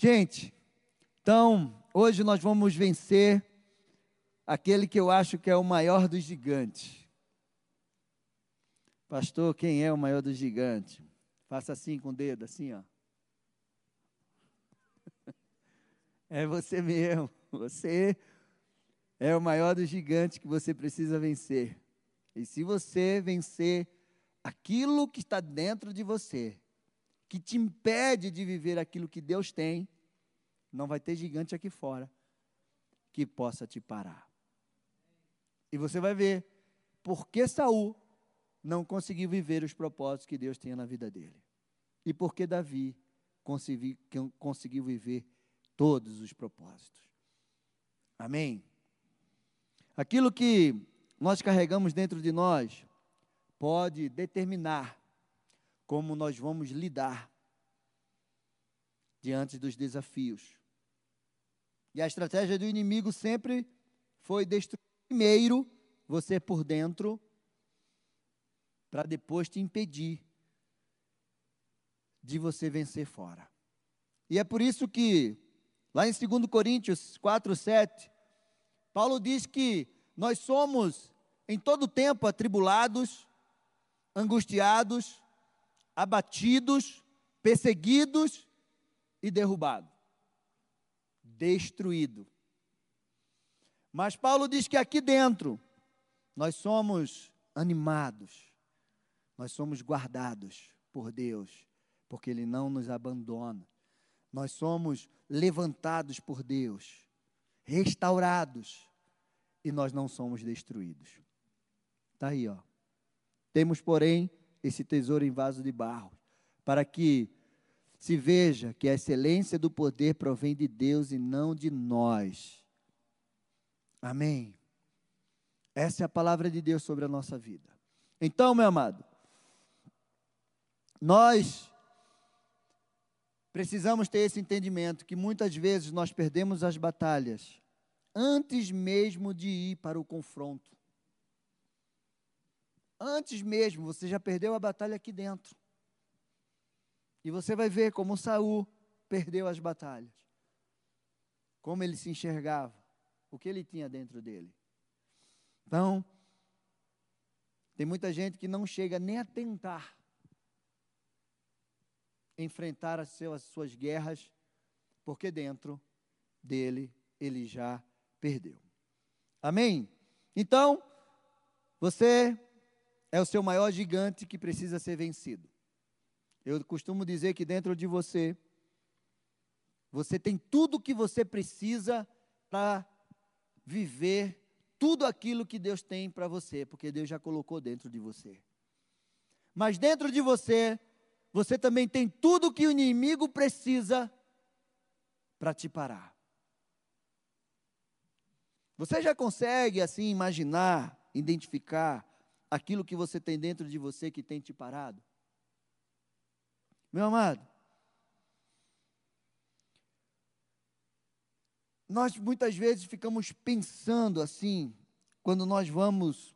Gente, então, hoje nós vamos vencer aquele que eu acho que é o maior dos gigantes. Pastor, quem é o maior dos gigantes? Faça assim com o dedo, assim, ó. É você mesmo. Você é o maior dos gigantes que você precisa vencer. E se você vencer aquilo que está dentro de você, que te impede de viver aquilo que Deus tem, não vai ter gigante aqui fora que possa te parar. E você vai ver por que Saul não conseguiu viver os propósitos que Deus tinha na vida dele. E por que Davi conseguiu, viver todos os propósitos. Amém? Aquilo que nós carregamos dentro de nós pode determinar como nós vamos lidar diante dos desafios. E a estratégia do inimigo sempre foi destruir primeiro você por dentro, para depois te impedir de você vencer fora. E é por isso que, lá em 2 Coríntios 4, 7, Paulo diz que nós somos em todo tempo atribulados, angustiados, abatidos, perseguidos e derrubados. Destruído. Mas Paulo diz que aqui dentro nós somos animados, nós somos guardados por Deus, porque Ele não nos abandona. Nós somos levantados por Deus, restaurados, e nós não somos destruídos. Está aí, ó. Temos, porém, esse tesouro em vaso de barro, para que se veja que a excelência do poder provém de Deus e não de nós. Amém. Essa é a palavra de Deus sobre a nossa vida. Então, meu amado, nós precisamos ter esse entendimento que muitas vezes nós perdemos as batalhas antes mesmo de ir para o confronto. Antes mesmo, você já perdeu a batalha aqui dentro. E você vai ver como Saul perdeu as batalhas. Como ele se enxergava, o que ele tinha dentro dele. Então, tem muita gente que não chega nem a tentar enfrentar as suas, as suas guerras, porque dentro dele ele já perdeu. Amém? Então, você é o seu maior gigante que precisa ser vencido. Eu costumo dizer que dentro de você, você tem tudo o que você precisa para viver tudo aquilo que Deus tem para você, porque Deus já colocou dentro de você. Mas dentro de você, você também tem tudo o que o inimigo precisa para te parar. Você já consegue assim imaginar, identificar aquilo que você tem dentro de você que tem te parado? Meu amado, nós muitas vezes ficamos pensando assim, quando nós vamos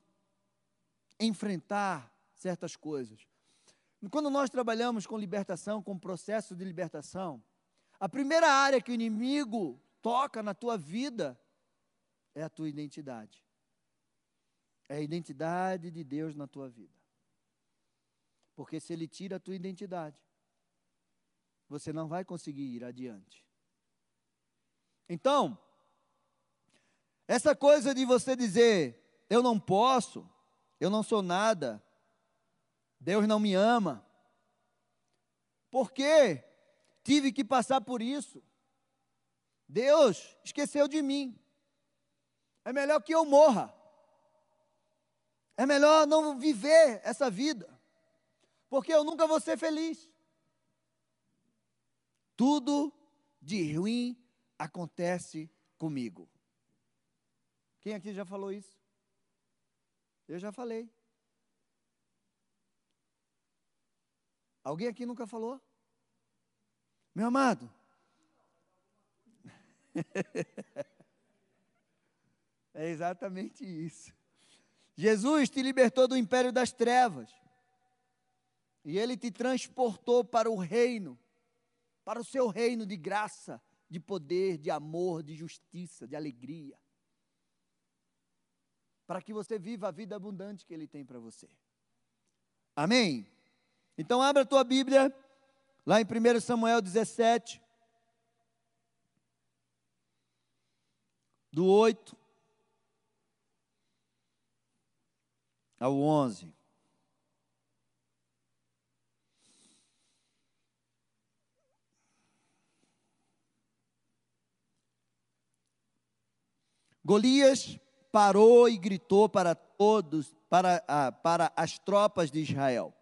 enfrentar certas coisas. Quando nós trabalhamos com libertação, com processo de libertação, a primeira área que o inimigo toca na tua vida é a tua identidade é a identidade de Deus na tua vida. Porque se Ele tira a tua identidade, você não vai conseguir ir adiante. Então, essa coisa de você dizer, eu não posso, eu não sou nada, Deus não me ama, porque tive que passar por isso. Deus esqueceu de mim. É melhor que eu morra. É melhor não viver essa vida, porque eu nunca vou ser feliz. Tudo de ruim acontece comigo. Quem aqui já falou isso? Eu já falei. Alguém aqui nunca falou? Meu amado. é exatamente isso. Jesus te libertou do império das trevas. E ele te transportou para o reino para o seu reino de graça, de poder, de amor, de justiça, de alegria. Para que você viva a vida abundante que Ele tem para você. Amém? Então, abra a tua Bíblia, lá em 1 Samuel 17, do 8 ao 11. Golias parou e gritou para todos, para, ah, para as tropas de Israel: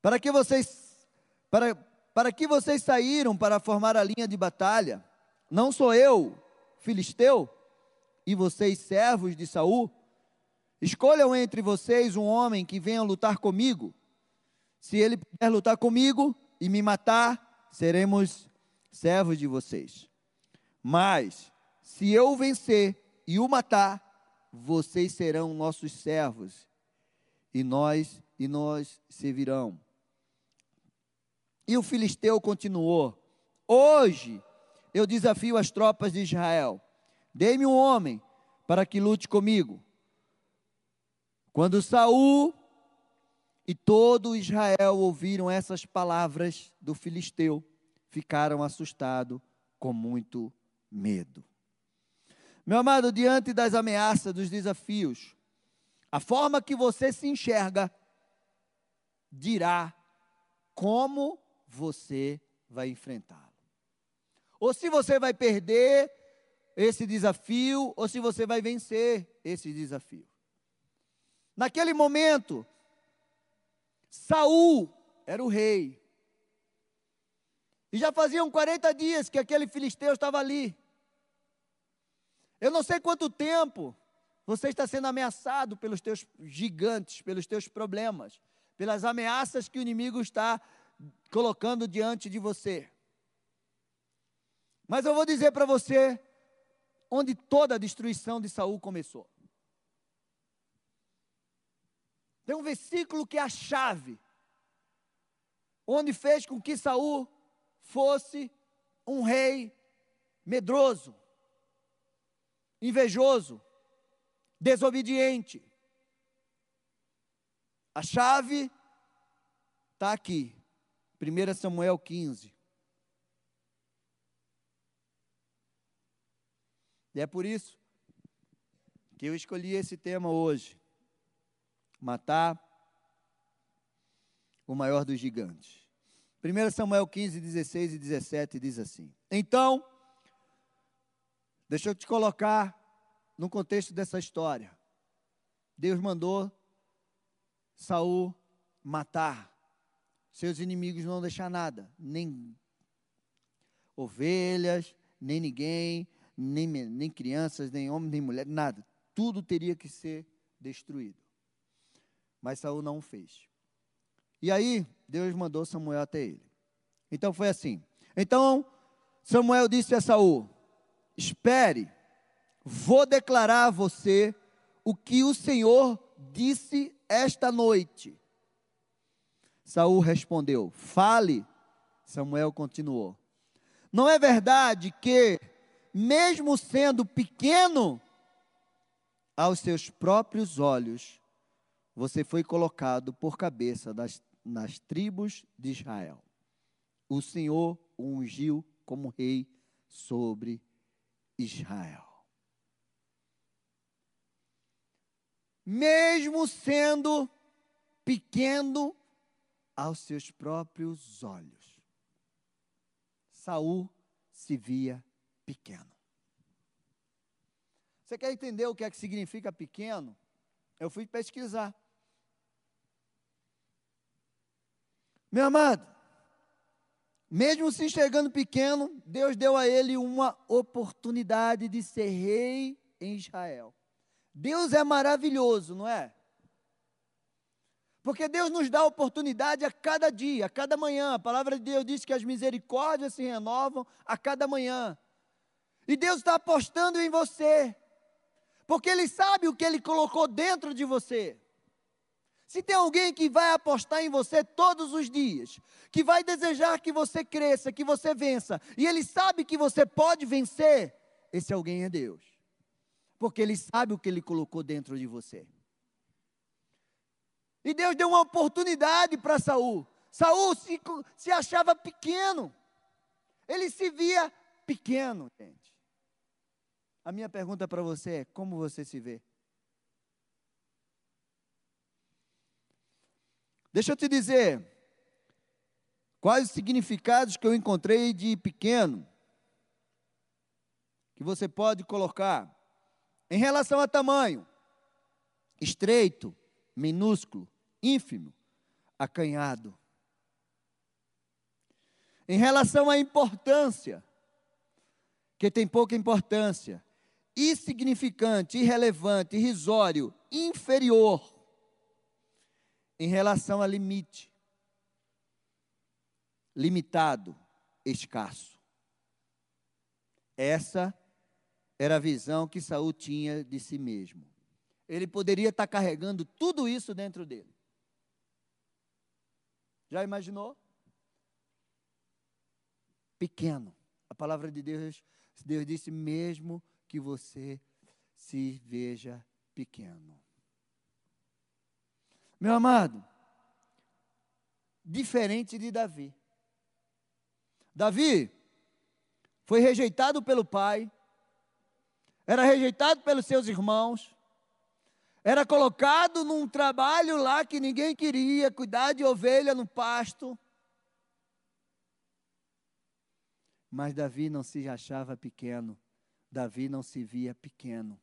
Para que vocês para, para que vocês saíram para formar a linha de batalha? Não sou eu, filisteu, e vocês servos de Saul? Escolham entre vocês um homem que venha lutar comigo. Se ele puder lutar comigo e me matar, seremos servos de vocês. Mas se eu vencer e o matar, vocês serão nossos servos, e nós e nós servirão. E o filisteu continuou: Hoje eu desafio as tropas de Israel. Dê-me um homem para que lute comigo. Quando Saul e todo Israel ouviram essas palavras do filisteu, ficaram assustados com muito medo. Meu amado, diante das ameaças, dos desafios, a forma que você se enxerga dirá como você vai enfrentá-lo. Ou se você vai perder esse desafio, ou se você vai vencer esse desafio. Naquele momento, Saul era o rei. E já faziam 40 dias que aquele filisteu estava ali. Eu não sei quanto tempo você está sendo ameaçado pelos teus gigantes, pelos teus problemas, pelas ameaças que o inimigo está colocando diante de você. Mas eu vou dizer para você onde toda a destruição de Saul começou. Tem um versículo que é a chave, onde fez com que Saul fosse um rei medroso, invejoso, desobediente. A chave está aqui, 1 Samuel 15. E é por isso que eu escolhi esse tema hoje: matar o maior dos gigantes. 1 Samuel 15, 16 e 17 diz assim: Então, Deixa eu te colocar no contexto dessa história. Deus mandou Saul matar seus inimigos, não deixar nada, nem ovelhas, nem ninguém, nem, nem crianças, nem homens, nem mulheres, nada. Tudo teria que ser destruído. Mas Saul não o fez. E aí, Deus mandou Samuel até ele. Então foi assim. Então, Samuel disse a Saul: Espere, vou declarar a você o que o Senhor disse esta noite. Saul respondeu: Fale. Samuel continuou: Não é verdade que, mesmo sendo pequeno, aos seus próprios olhos, você foi colocado por cabeça das, nas tribos de Israel. O Senhor o ungiu como rei sobre Israel. Mesmo sendo pequeno aos seus próprios olhos, Saul se via pequeno. Você quer entender o que é que significa pequeno? Eu fui pesquisar. Meu amado, mesmo se enxergando pequeno, Deus deu a ele uma oportunidade de ser rei em Israel. Deus é maravilhoso, não é? Porque Deus nos dá oportunidade a cada dia, a cada manhã. A palavra de Deus diz que as misericórdias se renovam a cada manhã. E Deus está apostando em você, porque Ele sabe o que Ele colocou dentro de você. Se tem alguém que vai apostar em você todos os dias, que vai desejar que você cresça, que você vença, e ele sabe que você pode vencer, esse alguém é Deus. Porque ele sabe o que ele colocou dentro de você. E Deus deu uma oportunidade para Saul. Saul se, se achava pequeno. Ele se via pequeno, gente. A minha pergunta para você é: como você se vê? Deixa eu te dizer, quais os significados que eu encontrei de pequeno, que você pode colocar. Em relação a tamanho, estreito, minúsculo, ínfimo, acanhado. Em relação à importância, que tem pouca importância, insignificante, irrelevante, irrisório, inferior em relação a limite. Limitado, escasso. Essa era a visão que Saul tinha de si mesmo. Ele poderia estar carregando tudo isso dentro dele. Já imaginou? Pequeno. A palavra de Deus, Deus disse mesmo que você se veja pequeno. Meu amado, diferente de Davi. Davi foi rejeitado pelo pai, era rejeitado pelos seus irmãos, era colocado num trabalho lá que ninguém queria, cuidar de ovelha no pasto. Mas Davi não se achava pequeno, Davi não se via pequeno.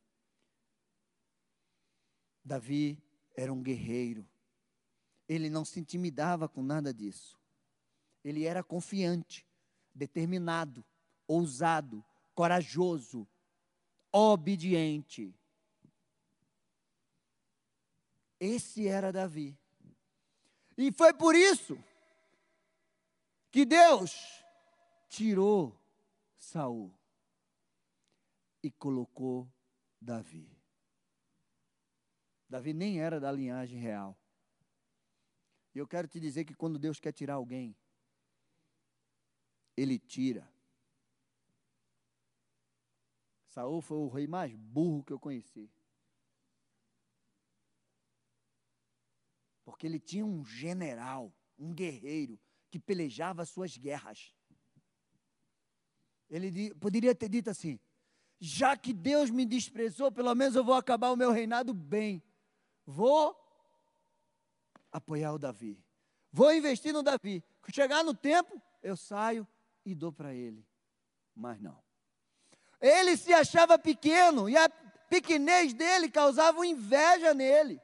Davi era um guerreiro. Ele não se intimidava com nada disso. Ele era confiante, determinado, ousado, corajoso, obediente. Esse era Davi. E foi por isso que Deus tirou Saul e colocou Davi. Davi nem era da linhagem real. E eu quero te dizer que quando Deus quer tirar alguém, Ele tira. Saul foi o rei mais burro que eu conheci. Porque ele tinha um general, um guerreiro, que pelejava suas guerras. Ele poderia ter dito assim: já que Deus me desprezou, pelo menos eu vou acabar o meu reinado bem. Vou apoiar o Davi. Vou investir no Davi. Chegar no tempo, eu saio e dou para ele. Mas não. Ele se achava pequeno e a pequenez dele causava inveja nele.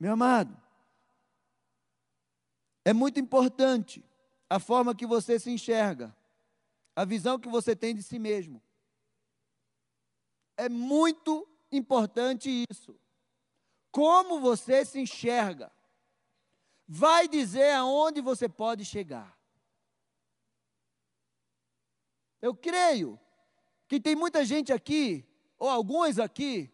Meu amado, é muito importante a forma que você se enxerga, a visão que você tem de si mesmo. É muito importante isso. Como você se enxerga, vai dizer aonde você pode chegar. Eu creio que tem muita gente aqui, ou alguns aqui,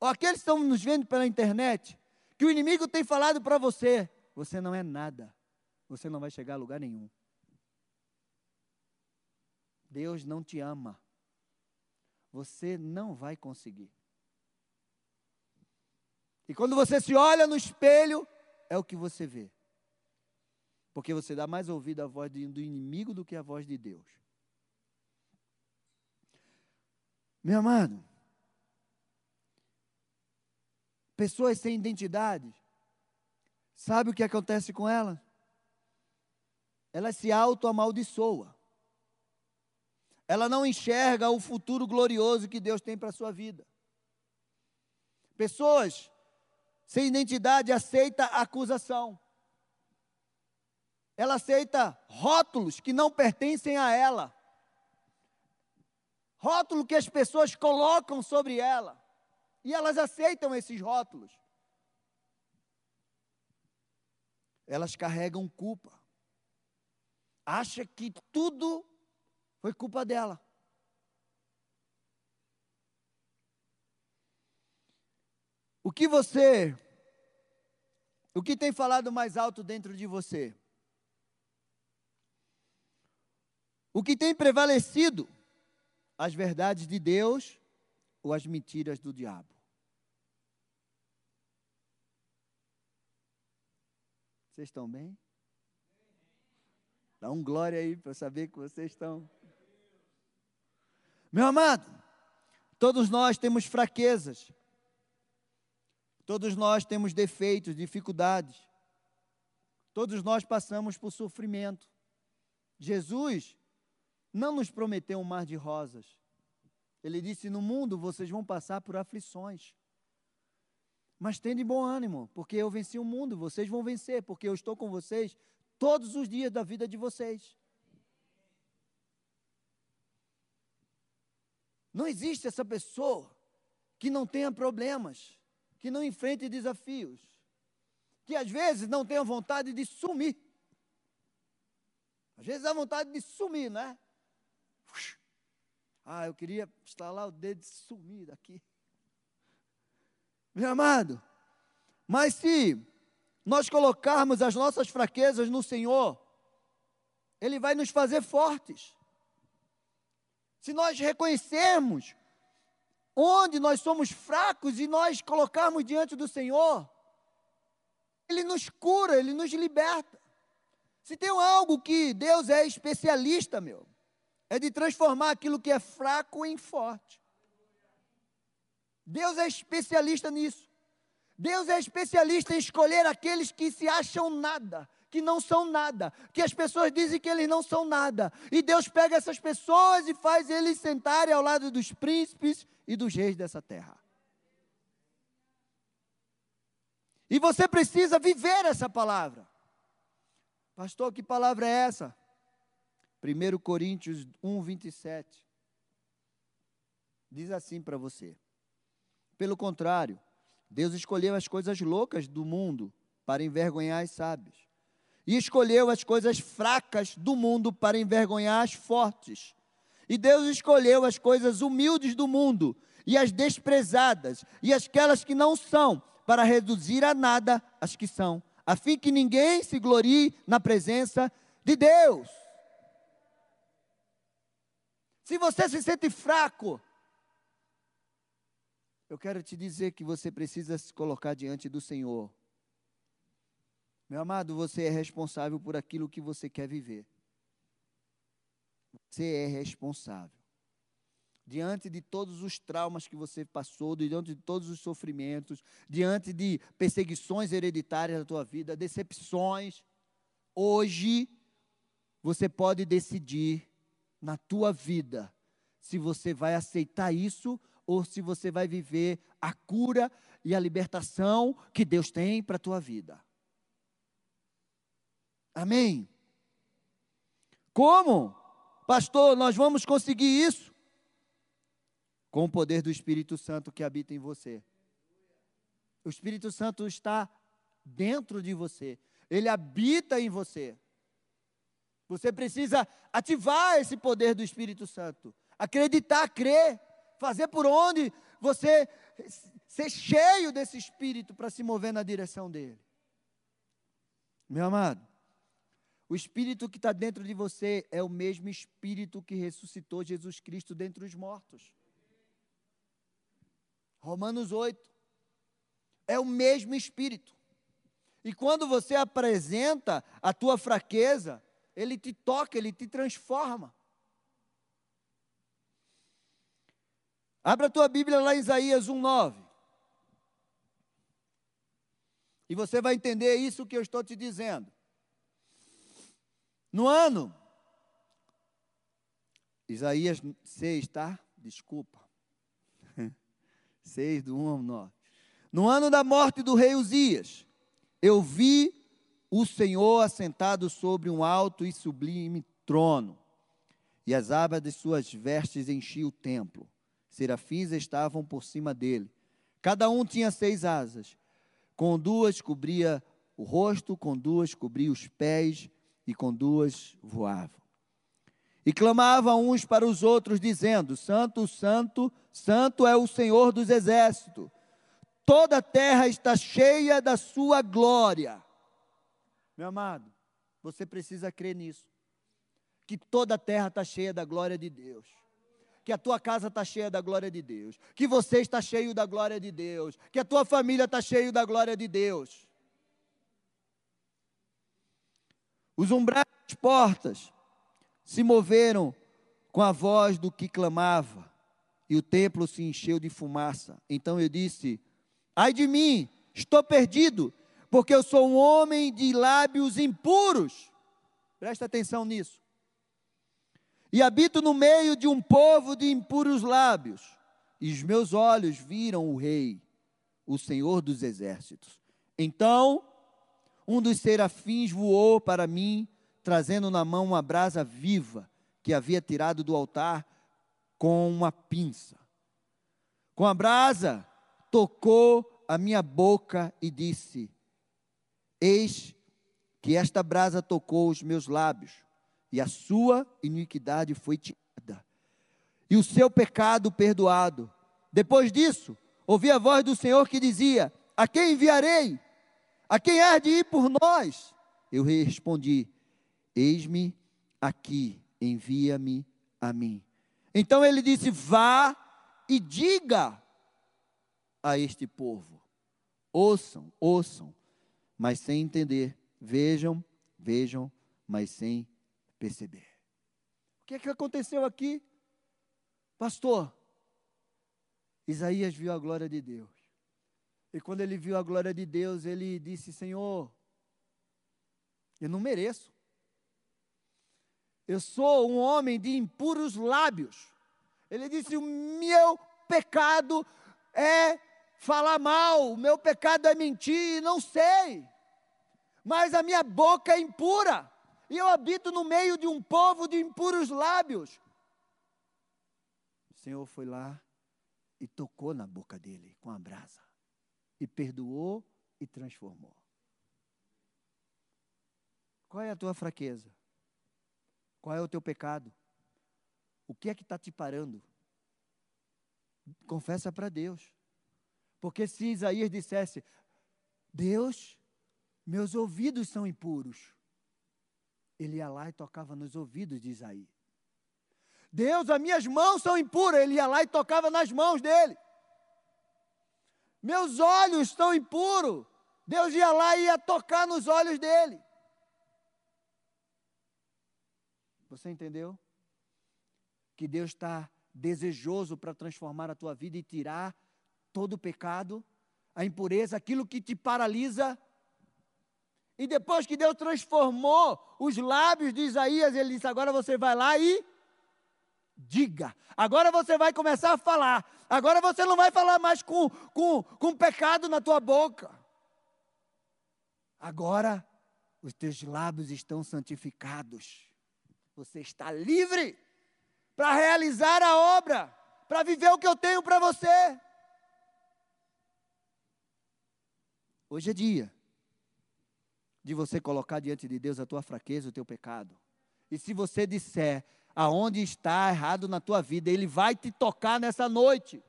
ou aqueles que estão nos vendo pela internet, que o inimigo tem falado para você: você não é nada, você não vai chegar a lugar nenhum. Deus não te ama, você não vai conseguir. E quando você se olha no espelho, é o que você vê. Porque você dá mais ouvido à voz do inimigo do que à voz de Deus. Meu amado, pessoas sem identidade, sabe o que acontece com elas? Elas se auto-amaldiçoam. Ela não enxerga o futuro glorioso que Deus tem para a sua vida. Pessoas sem identidade aceita acusação. Ela aceita rótulos que não pertencem a ela. Rótulo que as pessoas colocam sobre ela. E elas aceitam esses rótulos. Elas carregam culpa. Acha que tudo foi culpa dela. O que você, o que tem falado mais alto dentro de você? O que tem prevalecido? As verdades de Deus ou as mentiras do diabo? Vocês estão bem? Dá um glória aí para saber que vocês estão. Meu amado, todos nós temos fraquezas. Todos nós temos defeitos, dificuldades. Todos nós passamos por sofrimento. Jesus não nos prometeu um mar de rosas. Ele disse: No mundo vocês vão passar por aflições. Mas tende bom ânimo, porque eu venci o mundo, vocês vão vencer, porque eu estou com vocês todos os dias da vida de vocês. Não existe essa pessoa que não tenha problemas, que não enfrente desafios, que às vezes não tenha vontade de sumir. Às vezes dá vontade de sumir, né? Ah, eu queria estalar o dedo e sumir daqui. Meu amado, mas se nós colocarmos as nossas fraquezas no Senhor, Ele vai nos fazer fortes. Se nós reconhecermos onde nós somos fracos e nós colocarmos diante do Senhor, Ele nos cura, Ele nos liberta. Se tem algo que Deus é especialista, meu, é de transformar aquilo que é fraco em forte. Deus é especialista nisso. Deus é especialista em escolher aqueles que se acham nada, que não são nada, que as pessoas dizem que eles não são nada. E Deus pega essas pessoas e faz eles sentarem ao lado dos príncipes e dos reis dessa terra. E você precisa viver essa palavra. Pastor, que palavra é essa? 1 Coríntios 1, 27. Diz assim para você. Pelo contrário, Deus escolheu as coisas loucas do mundo para envergonhar as sábias. E escolheu as coisas fracas do mundo para envergonhar as fortes. E Deus escolheu as coisas humildes do mundo e as desprezadas e aquelas que não são para reduzir a nada as que são, a fim que ninguém se glorie na presença de Deus. Se você se sente fraco, eu quero te dizer que você precisa se colocar diante do Senhor. Meu amado, você é responsável por aquilo que você quer viver. Você é responsável. Diante de todos os traumas que você passou, diante de todos os sofrimentos, diante de perseguições hereditárias da tua vida, decepções, hoje você pode decidir na tua vida, se você vai aceitar isso ou se você vai viver a cura e a libertação que Deus tem para a tua vida. Amém? Como? Pastor, nós vamos conseguir isso? Com o poder do Espírito Santo que habita em você. O Espírito Santo está dentro de você, ele habita em você. Você precisa ativar esse poder do Espírito Santo. Acreditar, crer, fazer por onde você ser cheio desse Espírito para se mover na direção dele. Meu amado, o Espírito que está dentro de você é o mesmo Espírito que ressuscitou Jesus Cristo dentre os mortos. Romanos 8. É o mesmo Espírito. E quando você apresenta a tua fraqueza, ele te toca, ele te transforma. Abra a tua Bíblia lá em Isaías 1:9. E você vai entender isso que eu estou te dizendo. No ano Isaías 6, tá? Desculpa. 6 do 1 ao 9. No ano da morte do rei Uzias, eu vi o Senhor assentado sobre um alto e sublime trono, e as abas de suas vestes enchiam o templo. Serafins estavam por cima dele. Cada um tinha seis asas. Com duas cobria o rosto, com duas cobria os pés, e com duas voavam. E clamavam uns para os outros, dizendo: Santo, Santo, Santo é o Senhor dos exércitos. toda a terra está cheia da sua glória. Meu amado, você precisa crer nisso. Que toda a terra está cheia da glória de Deus. Que a tua casa está cheia da glória de Deus. Que você está cheio da glória de Deus. Que a tua família está cheia da glória de Deus. Os umbrais das portas se moveram com a voz do que clamava, e o templo se encheu de fumaça. Então eu disse: Ai de mim, estou perdido, porque eu sou um homem de lábios impuros. Presta atenção nisso. E habito no meio de um povo de impuros lábios. E os meus olhos viram o Rei, o Senhor dos exércitos. Então, um dos serafins voou para mim, trazendo na mão uma brasa viva que havia tirado do altar com uma pinça. Com a brasa, tocou a minha boca e disse: Eis que esta brasa tocou os meus lábios, e a sua iniquidade foi tirada, e o seu pecado perdoado. Depois disso, ouvi a voz do Senhor que dizia: A quem enviarei? A quem há de ir por nós? Eu respondi: Eis-me aqui, envia-me a mim. Então ele disse: Vá e diga a este povo: ouçam, ouçam, mas sem entender, vejam, vejam, mas sem perceber. O que é que aconteceu aqui? Pastor, Isaías viu a glória de Deus. E quando ele viu a glória de Deus, ele disse: Senhor, eu não mereço. Eu sou um homem de impuros lábios. Ele disse: O meu pecado é falar mal, o meu pecado é mentir, não sei. Mas a minha boca é impura. E eu habito no meio de um povo de impuros lábios. O Senhor foi lá e tocou na boca dele com a brasa. E perdoou e transformou. Qual é a tua fraqueza? Qual é o teu pecado? O que é que está te parando? Confessa para Deus. Porque se Isaías dissesse, Deus, meus ouvidos são impuros, ele ia lá e tocava nos ouvidos de Isaías. Deus, as minhas mãos são impuras, ele ia lá e tocava nas mãos dele. Meus olhos estão impuros, Deus ia lá e ia tocar nos olhos dele. Você entendeu? Que Deus está desejoso para transformar a tua vida e tirar todo o pecado, a impureza, aquilo que te paralisa. E depois que Deus transformou os lábios de Isaías, ele disse: agora você vai lá e diga. Agora você vai começar a falar. Agora você não vai falar mais com, com, com pecado na tua boca. Agora os teus lábios estão santificados. Você está livre para realizar a obra, para viver o que eu tenho para você. Hoje é dia de você colocar diante de Deus a tua fraqueza, o teu pecado. E se você disser aonde está errado na tua vida, Ele vai te tocar nessa noite.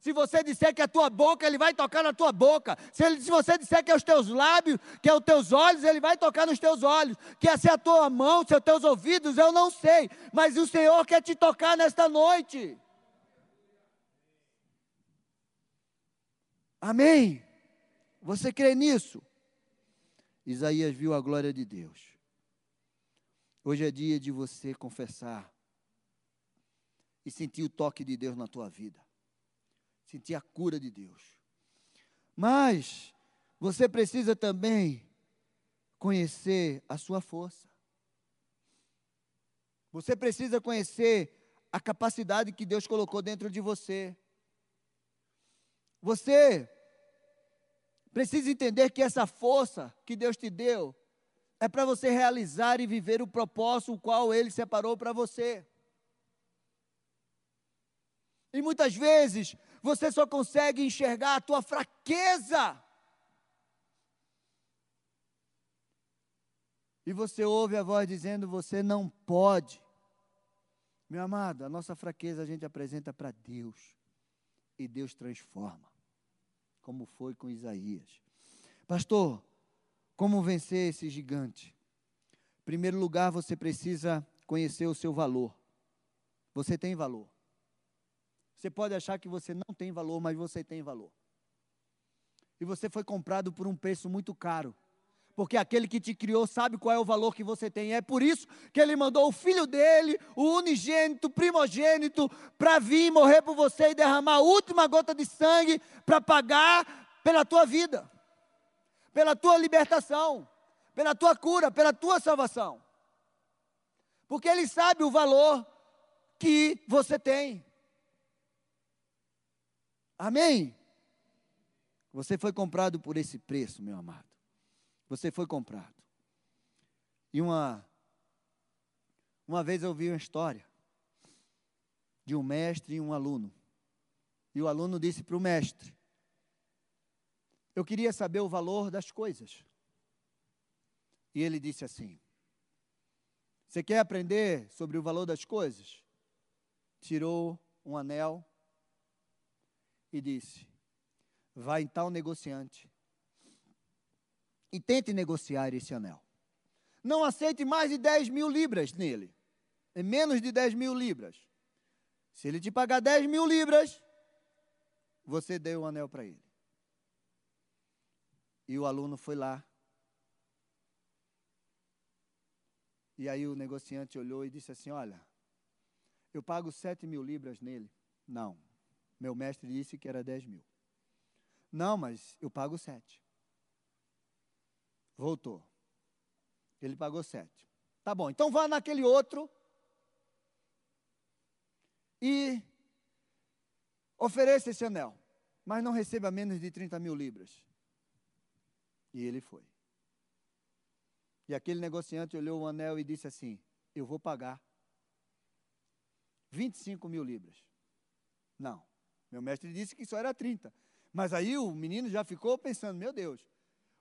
Se você disser que é a tua boca, Ele vai tocar na tua boca. Se, ele, se você disser que é os teus lábios, que é os teus olhos, Ele vai tocar nos teus olhos. Que é ser a tua mão, se é os teus ouvidos, eu não sei. Mas o Senhor quer te tocar nesta noite. Amém. Você crê nisso? Isaías viu a glória de Deus. Hoje é dia de você confessar e sentir o toque de Deus na tua vida sentir a cura de Deus. Mas você precisa também conhecer a sua força. Você precisa conhecer a capacidade que Deus colocou dentro de você. Você precisa entender que essa força que Deus te deu é para você realizar e viver o propósito o qual Ele separou para você. E muitas vezes você só consegue enxergar a tua fraqueza. E você ouve a voz dizendo: Você não pode. Meu amado, a nossa fraqueza a gente apresenta para Deus. E Deus transforma. como foi com Isaías. Pastor, como vencer esse gigante? Em primeiro lugar, você precisa conhecer o seu valor. Você tem valor. Você pode achar que você não tem valor, mas você tem valor. E você foi comprado por um preço muito caro. Porque aquele que te criou sabe qual é o valor que você tem. É por isso que ele mandou o filho dele, o unigênito, primogênito, para vir morrer por você e derramar a última gota de sangue para pagar pela tua vida, pela tua libertação, pela tua cura, pela tua salvação. Porque ele sabe o valor que você tem. Amém? Você foi comprado por esse preço, meu amado. Você foi comprado. E uma uma vez eu ouvi uma história de um mestre e um aluno. E o aluno disse para o mestre: Eu queria saber o valor das coisas. E ele disse assim: Você quer aprender sobre o valor das coisas? Tirou um anel e disse: Vai em tal negociante e tente negociar esse anel. Não aceite mais de 10 mil libras nele. É menos de 10 mil libras. Se ele te pagar 10 mil libras, você deu o anel para ele. E o aluno foi lá. E aí o negociante olhou e disse assim: Olha, eu pago 7 mil libras nele. Não, meu mestre disse que era 10 mil. Não, mas eu pago 7. Voltou. Ele pagou 7. Tá bom, então vá naquele outro e ofereça esse anel, mas não receba menos de 30 mil libras. E ele foi. E aquele negociante olhou o anel e disse assim: Eu vou pagar 25 mil libras. Não. Meu mestre disse que só era 30. Mas aí o menino já ficou pensando: meu Deus,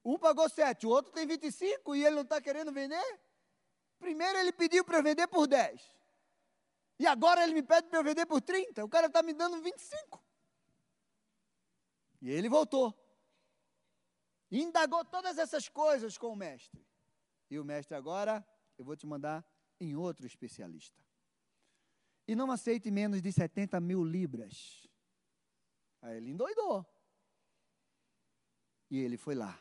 um pagou 7, o outro tem 25 e ele não está querendo vender? Primeiro ele pediu para eu vender por 10. E agora ele me pede para eu vender por 30. O cara está me dando 25. E ele voltou. Indagou todas essas coisas com o mestre. E o mestre agora, eu vou te mandar em outro especialista. E não aceite menos de 70 mil libras. Aí ele endoidou. E ele foi lá.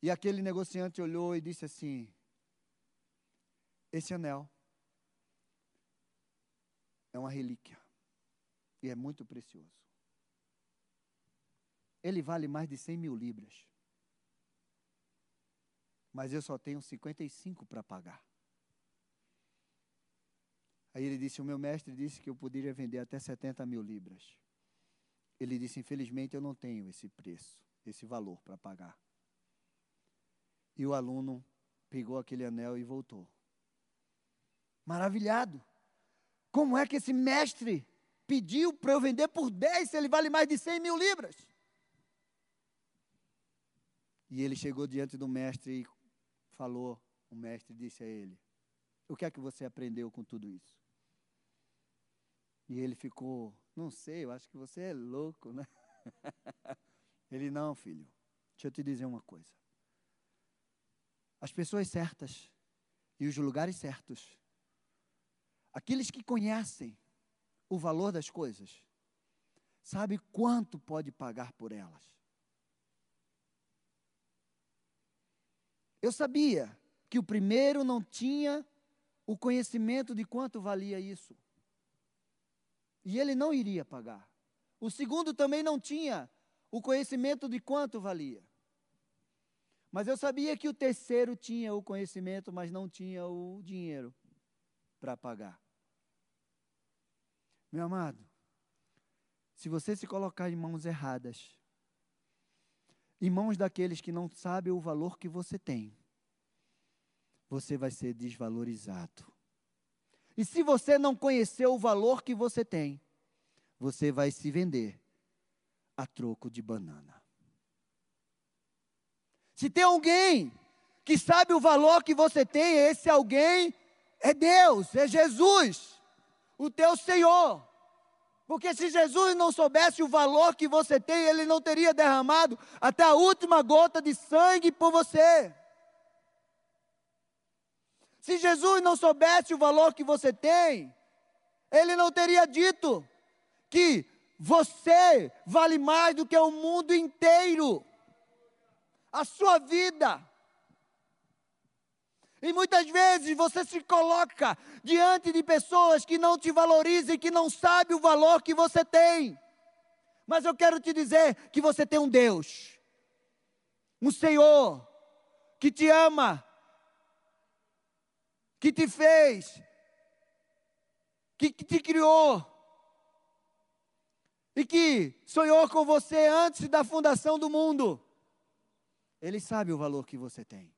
E aquele negociante olhou e disse assim: Esse anel é uma relíquia e é muito precioso. Ele vale mais de 100 mil libras. Mas eu só tenho 55 para pagar. Aí ele disse: O meu mestre disse que eu poderia vender até 70 mil libras. Ele disse: Infelizmente eu não tenho esse preço, esse valor para pagar. E o aluno pegou aquele anel e voltou. Maravilhado. Como é que esse mestre pediu para eu vender por 10 se ele vale mais de 100 mil libras? E ele chegou diante do mestre e falou. O mestre disse a ele: O que é que você aprendeu com tudo isso? E ele ficou, não sei, eu acho que você é louco, né? Ele, não, filho, deixa eu te dizer uma coisa. As pessoas certas e os lugares certos, aqueles que conhecem o valor das coisas, sabe quanto pode pagar por elas. Eu sabia que o primeiro não tinha o conhecimento de quanto valia isso. E ele não iria pagar. O segundo também não tinha o conhecimento de quanto valia. Mas eu sabia que o terceiro tinha o conhecimento, mas não tinha o dinheiro para pagar. Meu amado, se você se colocar em mãos erradas, em mãos daqueles que não sabem o valor que você tem, você vai ser desvalorizado. E se você não conhecer o valor que você tem, você vai se vender a troco de banana. Se tem alguém que sabe o valor que você tem, esse alguém é Deus, é Jesus, o teu Senhor. Porque se Jesus não soubesse o valor que você tem, ele não teria derramado até a última gota de sangue por você. Se Jesus não soubesse o valor que você tem, ele não teria dito que você vale mais do que o mundo inteiro. A sua vida. E muitas vezes você se coloca diante de pessoas que não te valorizam que não sabem o valor que você tem. Mas eu quero te dizer que você tem um Deus, um Senhor, que te ama, que te fez, que te criou e que sonhou com você antes da fundação do mundo. Ele sabe o valor que você tem.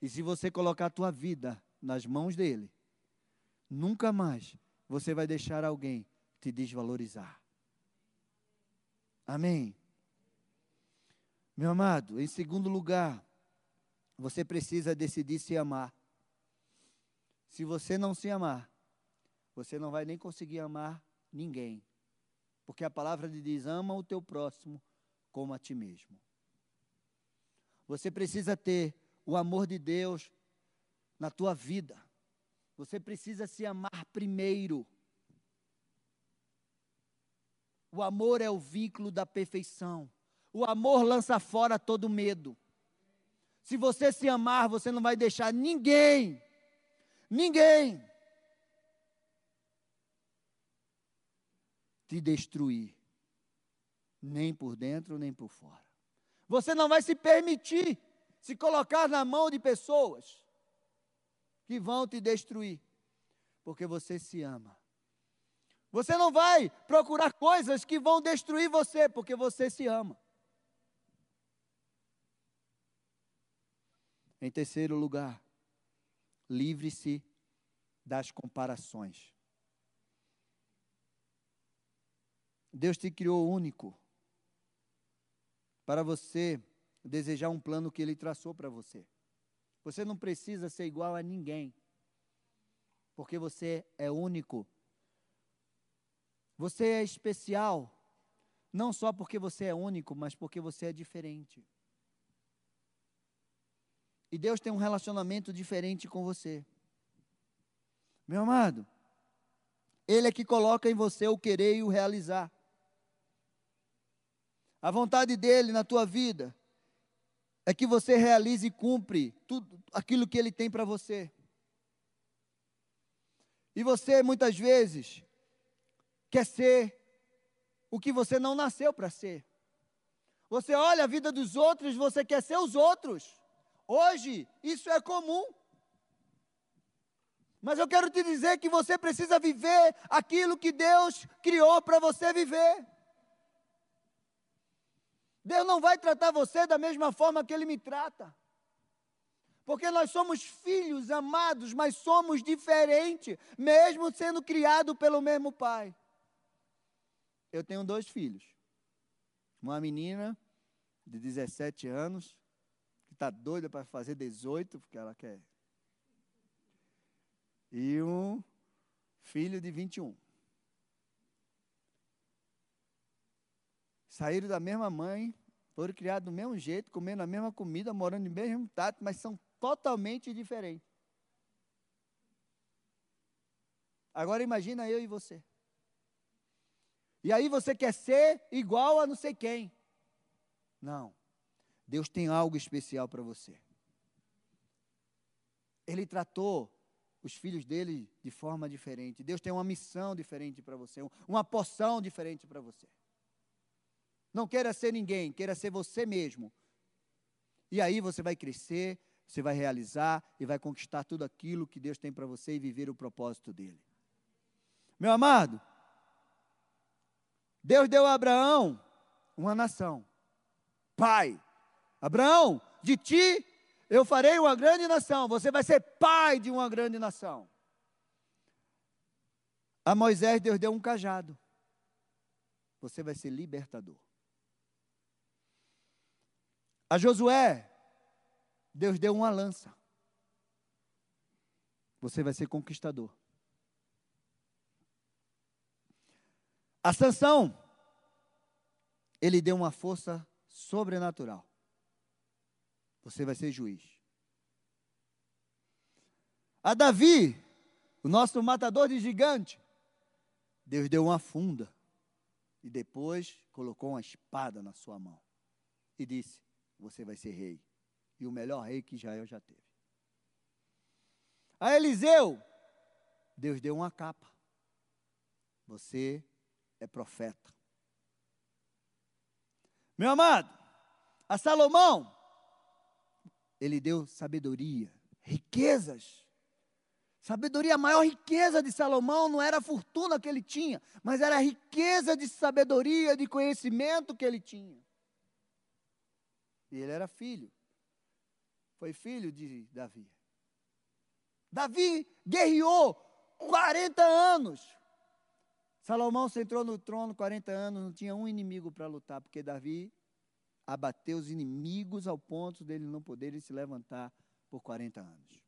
E se você colocar a tua vida nas mãos dele, nunca mais você vai deixar alguém te desvalorizar. Amém. Meu amado, em segundo lugar, você precisa decidir se amar. Se você não se amar, você não vai nem conseguir amar ninguém. Porque a palavra diz: ama o teu próximo como a ti mesmo. Você precisa ter o amor de Deus na tua vida. Você precisa se amar primeiro. O amor é o vínculo da perfeição. O amor lança fora todo medo. Se você se amar, você não vai deixar ninguém, ninguém, te destruir, nem por dentro, nem por fora. Você não vai se permitir se colocar na mão de pessoas que vão te destruir, porque você se ama. Você não vai procurar coisas que vão destruir você, porque você se ama. Em terceiro lugar, livre-se das comparações. Deus te criou único para você desejar um plano que Ele traçou para você. Você não precisa ser igual a ninguém, porque você é único. Você é especial, não só porque você é único, mas porque você é diferente. E Deus tem um relacionamento diferente com você. Meu amado, Ele é que coloca em você o querer e o realizar. A vontade dele na tua vida é que você realize e cumpre tudo aquilo que ele tem para você. E você muitas vezes quer ser o que você não nasceu para ser. Você olha a vida dos outros, você quer ser os outros. Hoje, isso é comum. Mas eu quero te dizer que você precisa viver aquilo que Deus criou para você viver. Deus não vai tratar você da mesma forma que Ele me trata. Porque nós somos filhos amados, mas somos diferentes, mesmo sendo criados pelo mesmo Pai. Eu tenho dois filhos. Uma menina de 17 anos, que está doida para fazer 18, porque ela quer. E um filho de 21. Saíram da mesma mãe, foram criados do mesmo jeito, comendo a mesma comida, morando no mesmo tato, mas são totalmente diferentes. Agora imagina eu e você. E aí você quer ser igual a não sei quem. Não. Deus tem algo especial para você. Ele tratou os filhos dele de forma diferente. Deus tem uma missão diferente para você, uma porção diferente para você. Não queira ser ninguém, queira ser você mesmo. E aí você vai crescer, você vai realizar e vai conquistar tudo aquilo que Deus tem para você e viver o propósito dele. Meu amado, Deus deu a Abraão uma nação. Pai, Abraão, de ti eu farei uma grande nação. Você vai ser pai de uma grande nação. A Moisés Deus deu um cajado. Você vai ser libertador. A Josué, Deus deu uma lança. Você vai ser conquistador. A Sansão, ele deu uma força sobrenatural. Você vai ser juiz. A Davi, o nosso matador de gigante, Deus deu uma funda e depois colocou uma espada na sua mão e disse: Você vai ser rei. E o melhor rei que Israel já teve. A Eliseu, Deus deu uma capa. Você é profeta. Meu amado, a Salomão, ele deu sabedoria, riquezas. Sabedoria, a maior riqueza de Salomão não era a fortuna que ele tinha, mas era a riqueza de sabedoria, de conhecimento que ele tinha. E ele era filho. Foi filho de Davi. Davi guerreou 40 anos. Salomão se entrou no trono 40 anos, não tinha um inimigo para lutar, porque Davi abateu os inimigos ao ponto dele não poderem se levantar por 40 anos.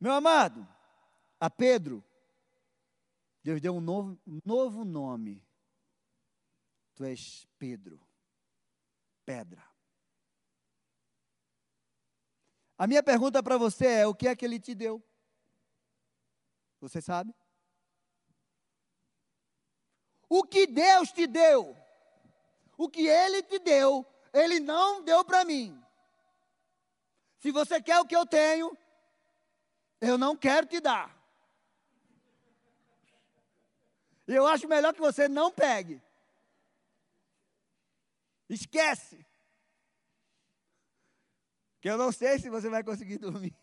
Meu amado, a Pedro, Deus deu um novo, novo nome. Tu és Pedro, pedra. A minha pergunta para você é: o que é que ele te deu? Você sabe? O que Deus te deu, o que Ele te deu, Ele não deu para mim. Se você quer o que eu tenho, eu não quero te dar. Eu acho melhor que você não pegue. Esquece. Que eu não sei se você vai conseguir dormir.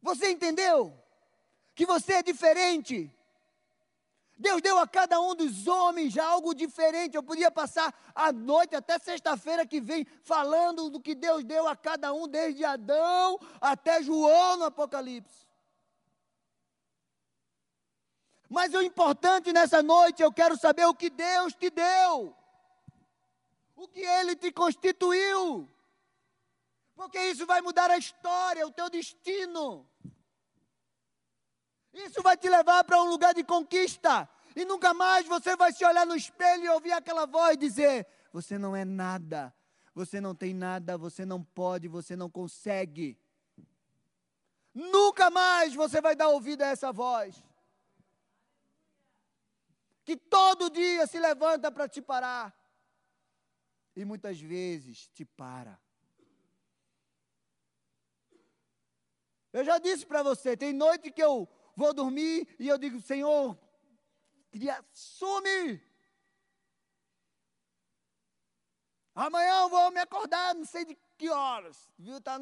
Você entendeu? Que você é diferente. Deus deu a cada um dos homens algo diferente. Eu podia passar a noite até sexta-feira que vem falando do que Deus deu a cada um, desde Adão até João no Apocalipse. Mas o importante nessa noite, eu quero saber o que Deus te deu, o que Ele te constituiu, porque isso vai mudar a história, o teu destino. Isso vai te levar para um lugar de conquista. E nunca mais você vai se olhar no espelho e ouvir aquela voz dizer: Você não é nada, você não tem nada, você não pode, você não consegue. Nunca mais você vai dar ouvido a essa voz. Que todo dia se levanta para te parar. E muitas vezes te para. Eu já disse para você, tem noite que eu vou dormir e eu digo, Senhor, queria some. Amanhã eu vou me acordar, não sei de que horas. Viu? Está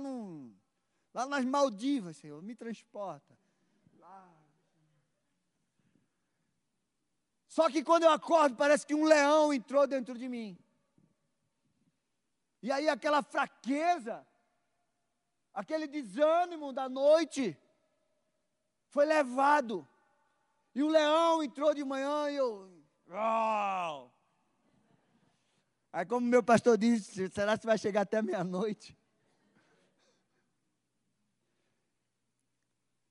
lá nas Maldivas, Senhor, me transporta. Lá. Só que quando eu acordo, parece que um leão entrou dentro de mim. E aí aquela fraqueza, aquele desânimo da noite, foi levado. E o leão entrou de manhã e eu. Oh! Aí, como meu pastor disse, será que vai chegar até meia-noite?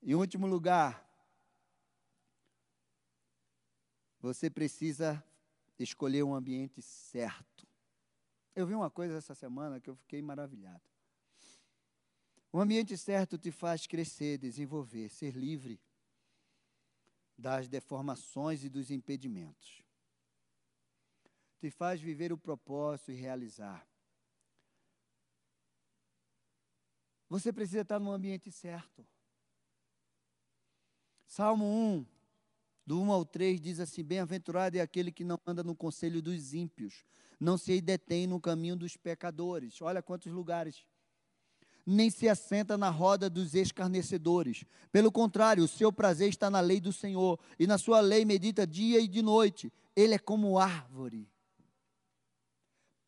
Em último lugar, você precisa escolher um ambiente certo. Eu vi uma coisa essa semana que eu fiquei maravilhado. O ambiente certo te faz crescer, desenvolver, ser livre das deformações e dos impedimentos. Te faz viver o propósito e realizar. Você precisa estar no ambiente certo. Salmo 1, do 1 ao 3, diz assim: Bem-aventurado é aquele que não anda no conselho dos ímpios, não se detém no caminho dos pecadores. Olha quantos lugares nem se assenta na roda dos escarnecedores. Pelo contrário, o seu prazer está na lei do Senhor, e na sua lei medita dia e de noite. Ele é como árvore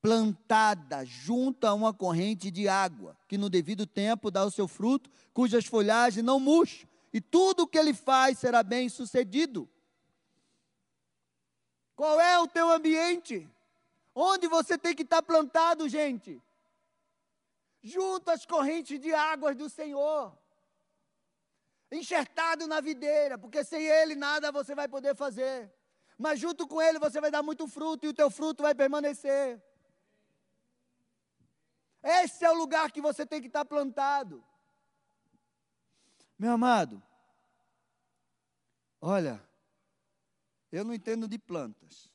plantada junto a uma corrente de água, que no devido tempo dá o seu fruto, cujas folhagens não murcham, e tudo o que ele faz será bem sucedido. Qual é o teu ambiente? Onde você tem que estar plantado, gente? junto às correntes de águas do Senhor. enxertado na videira, porque sem ele nada você vai poder fazer. Mas junto com ele você vai dar muito fruto e o teu fruto vai permanecer. Esse é o lugar que você tem que estar plantado. Meu amado, olha, eu não entendo de plantas,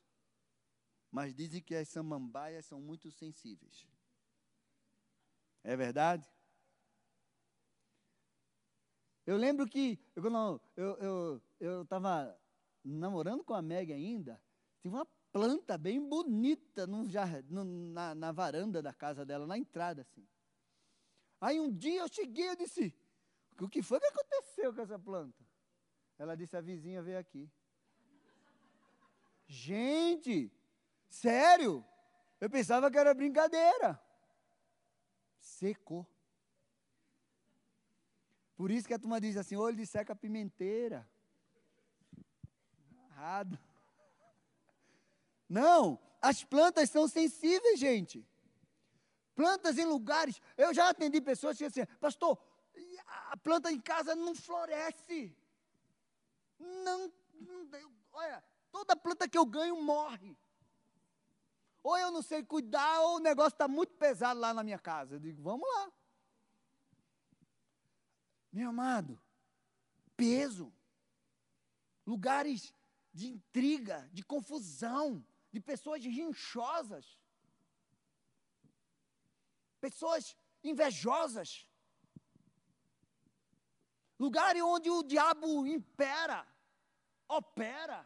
mas dizem que as samambaias são muito sensíveis. É verdade? Eu lembro que eu eu estava namorando com a Meg ainda, tinha uma planta bem bonita no, no, na, na varanda da casa dela, na entrada assim. Aí um dia eu cheguei e disse, o que foi que aconteceu com essa planta? Ela disse, a vizinha veio aqui. Gente, sério? Eu pensava que era brincadeira. Secou. Por isso que a turma diz assim, olho de seca pimenteira. Errado. Não, as plantas são sensíveis, gente. Plantas em lugares. Eu já atendi pessoas que dizem assim, pastor, a planta em casa não floresce. Não, não, olha, toda planta que eu ganho morre. Ou eu não sei cuidar, ou o negócio está muito pesado lá na minha casa. Eu digo, vamos lá. Meu amado, peso, lugares de intriga, de confusão, de pessoas rinchosas, pessoas invejosas, lugares onde o diabo impera, opera.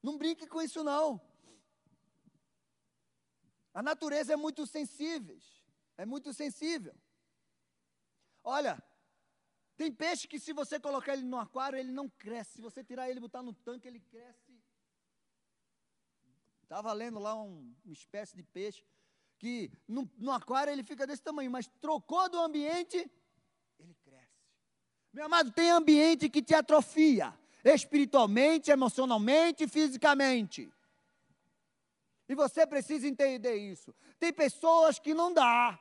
Não brinque com isso não. A natureza é muito sensível, é muito sensível. Olha, tem peixe que se você colocar ele no aquário, ele não cresce. Se você tirar ele e botar no tanque, ele cresce. Estava lendo lá um, uma espécie de peixe que no, no aquário ele fica desse tamanho, mas trocou do ambiente. Meu amado, tem ambiente que te atrofia, espiritualmente, emocionalmente, fisicamente. E você precisa entender isso. Tem pessoas que não dá.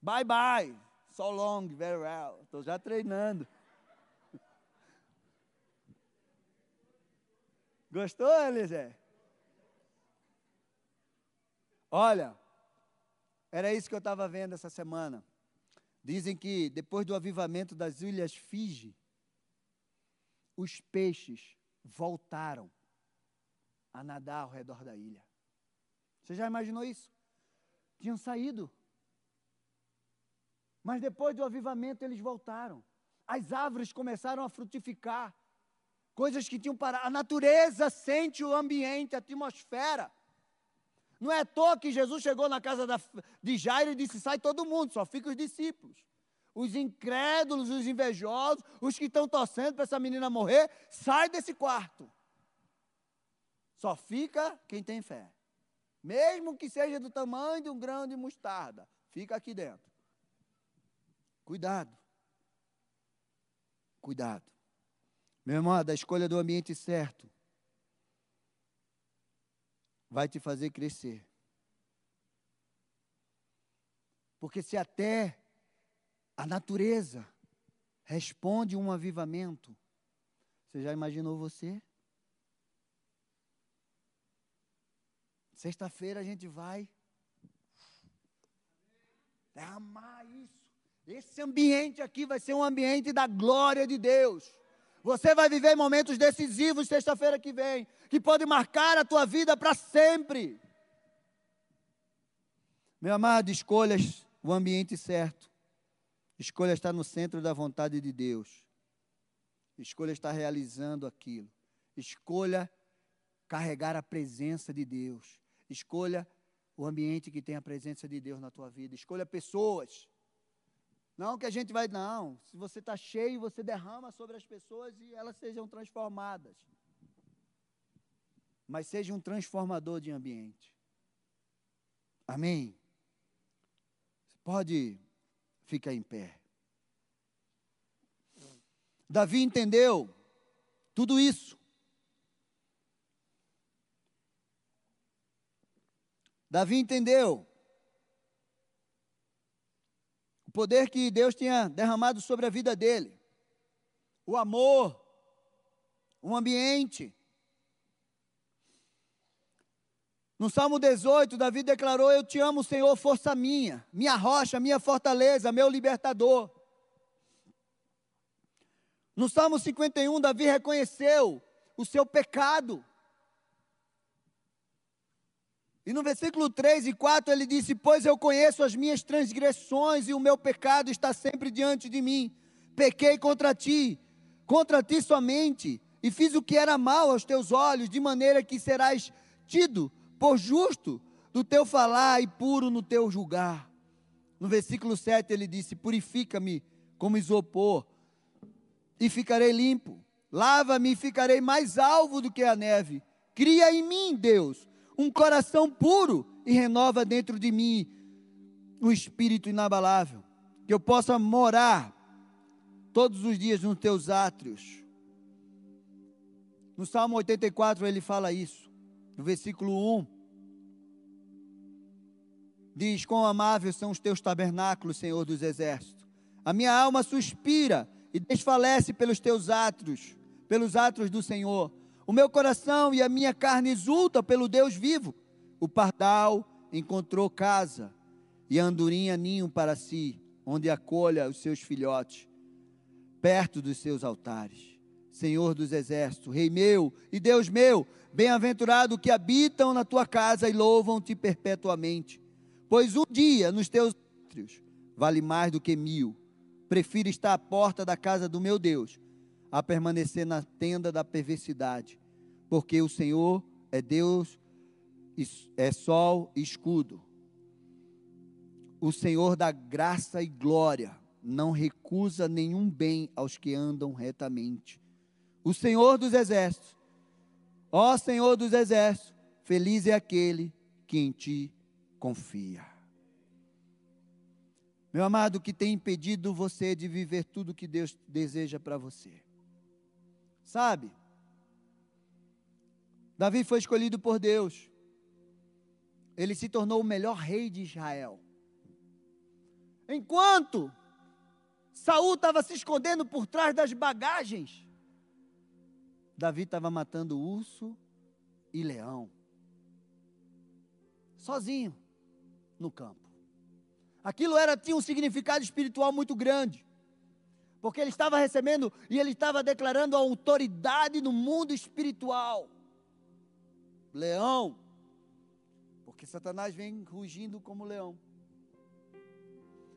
Bye bye. So long, very well. Estou já treinando. Gostou, Elisé? Olha, era isso que eu estava vendo essa semana. Dizem que depois do avivamento das ilhas Fiji, os peixes voltaram a nadar ao redor da ilha. Você já imaginou isso? Tinham saído mas depois do avivamento eles voltaram. As árvores começaram a frutificar. Coisas que tinham para. A natureza sente o ambiente, a atmosfera. Não é à toa que Jesus chegou na casa da, de Jairo e disse: sai todo mundo, só fica os discípulos. Os incrédulos, os invejosos, os que estão torcendo para essa menina morrer, sai desse quarto. Só fica quem tem fé. Mesmo que seja do tamanho de um grão de mostarda, fica aqui dentro. Cuidado. Cuidado. Meu irmão, a escolha do ambiente certo vai te fazer crescer. Porque se até a natureza responde um avivamento, você já imaginou você? Sexta-feira a gente vai derramar isso. Esse ambiente aqui vai ser um ambiente da glória de Deus. Você vai viver momentos decisivos sexta-feira que vem, que podem marcar a tua vida para sempre. Meu amado, escolhas o ambiente certo. Escolha estar no centro da vontade de Deus. Escolha estar realizando aquilo. Escolha carregar a presença de Deus. Escolha o ambiente que tem a presença de Deus na tua vida. Escolha pessoas não que a gente vai, não. Se você está cheio, você derrama sobre as pessoas e elas sejam transformadas. Mas seja um transformador de ambiente. Amém? Pode ficar em pé. Davi entendeu tudo isso. Davi entendeu poder que Deus tinha derramado sobre a vida dele, o amor, o ambiente. No Salmo 18, Davi declarou: Eu te amo, Senhor, força minha, minha rocha, minha fortaleza, meu libertador. No Salmo 51, Davi reconheceu o seu pecado. E no versículo 3 e 4 ele disse: Pois eu conheço as minhas transgressões e o meu pecado está sempre diante de mim. Pequei contra ti, contra ti somente, e fiz o que era mal aos teus olhos, de maneira que serás tido por justo do teu falar e puro no teu julgar. No versículo 7 ele disse: Purifica-me como isopor, e ficarei limpo. Lava-me e ficarei mais alvo do que a neve. Cria em mim, Deus um coração puro e renova dentro de mim o um espírito inabalável, que eu possa morar todos os dias nos teus átrios. No Salmo 84 ele fala isso, no versículo 1. Diz: Quão amáveis são os teus tabernáculos, Senhor dos exércitos. A minha alma suspira e desfalece pelos teus átrios, pelos átrios do Senhor. O meu coração e a minha carne exultam pelo Deus vivo. O pardal encontrou casa e a andorinha ninho para si, onde acolha os seus filhotes, perto dos seus altares. Senhor dos exércitos, Rei meu e Deus meu, bem-aventurado que habitam na tua casa e louvam-te perpetuamente. Pois um dia nos teus átrios vale mais do que mil. Prefiro estar à porta da casa do meu Deus a permanecer na tenda da perversidade, porque o Senhor é Deus, é sol e escudo. O Senhor dá graça e glória, não recusa nenhum bem aos que andam retamente. O Senhor dos exércitos, ó Senhor dos exércitos, feliz é aquele que em ti confia. Meu amado, o que tem impedido você de viver tudo que Deus deseja para você? Sabe? Davi foi escolhido por Deus. Ele se tornou o melhor rei de Israel. Enquanto Saul estava se escondendo por trás das bagagens, Davi estava matando urso e leão. Sozinho no campo. Aquilo era tinha um significado espiritual muito grande porque ele estava recebendo e ele estava declarando a autoridade no mundo espiritual. Leão, porque Satanás vem rugindo como leão.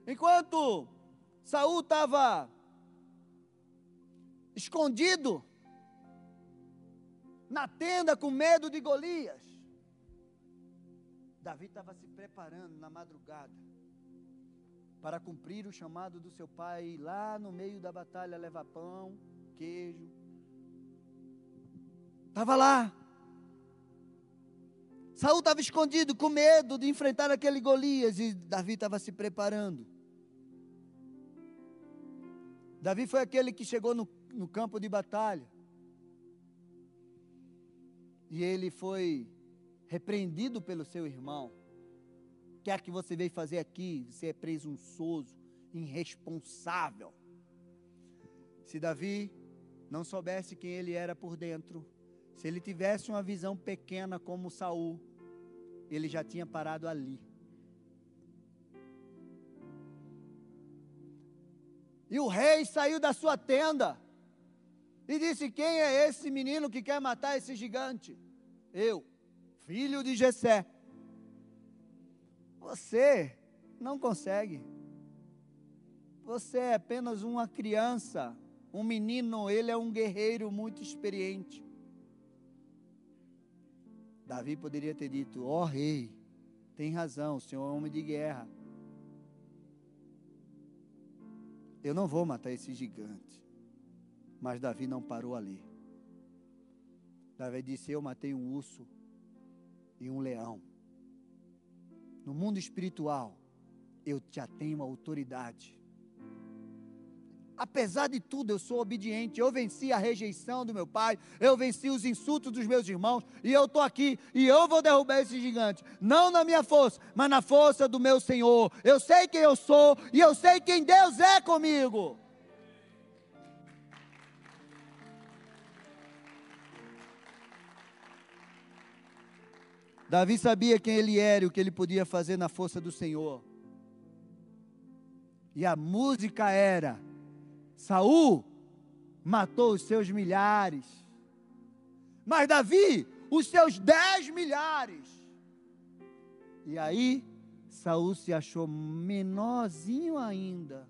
Enquanto Saul estava escondido na tenda com medo de Golias, Davi estava se preparando na madrugada para cumprir o chamado do seu pai lá no meio da batalha levar pão, queijo. Estava lá. Saul estava escondido com medo de enfrentar aquele Golias e Davi estava se preparando. Davi foi aquele que chegou no, no campo de batalha. E ele foi repreendido pelo seu irmão que é que você veio fazer aqui? Você é presunçoso, irresponsável. Se Davi não soubesse quem ele era por dentro, se ele tivesse uma visão pequena como Saul, ele já tinha parado ali. E o rei saiu da sua tenda e disse: Quem é esse menino que quer matar esse gigante? Eu, filho de Jessé. Você não consegue. Você é apenas uma criança, um menino, ele é um guerreiro muito experiente. Davi poderia ter dito: Ó oh, rei, tem razão, o senhor é um homem de guerra. Eu não vou matar esse gigante. Mas Davi não parou ali. Davi disse: Eu matei um urso e um leão no mundo espiritual, eu já tenho autoridade. Apesar de tudo, eu sou obediente. Eu venci a rejeição do meu pai, eu venci os insultos dos meus irmãos, e eu estou aqui e eu vou derrubar esse gigante. Não na minha força, mas na força do meu Senhor. Eu sei quem eu sou e eu sei quem Deus é comigo. Davi sabia quem ele era e o que ele podia fazer na força do Senhor. E a música era: Saul matou os seus milhares, mas Davi os seus dez milhares. E aí Saul se achou menorzinho ainda.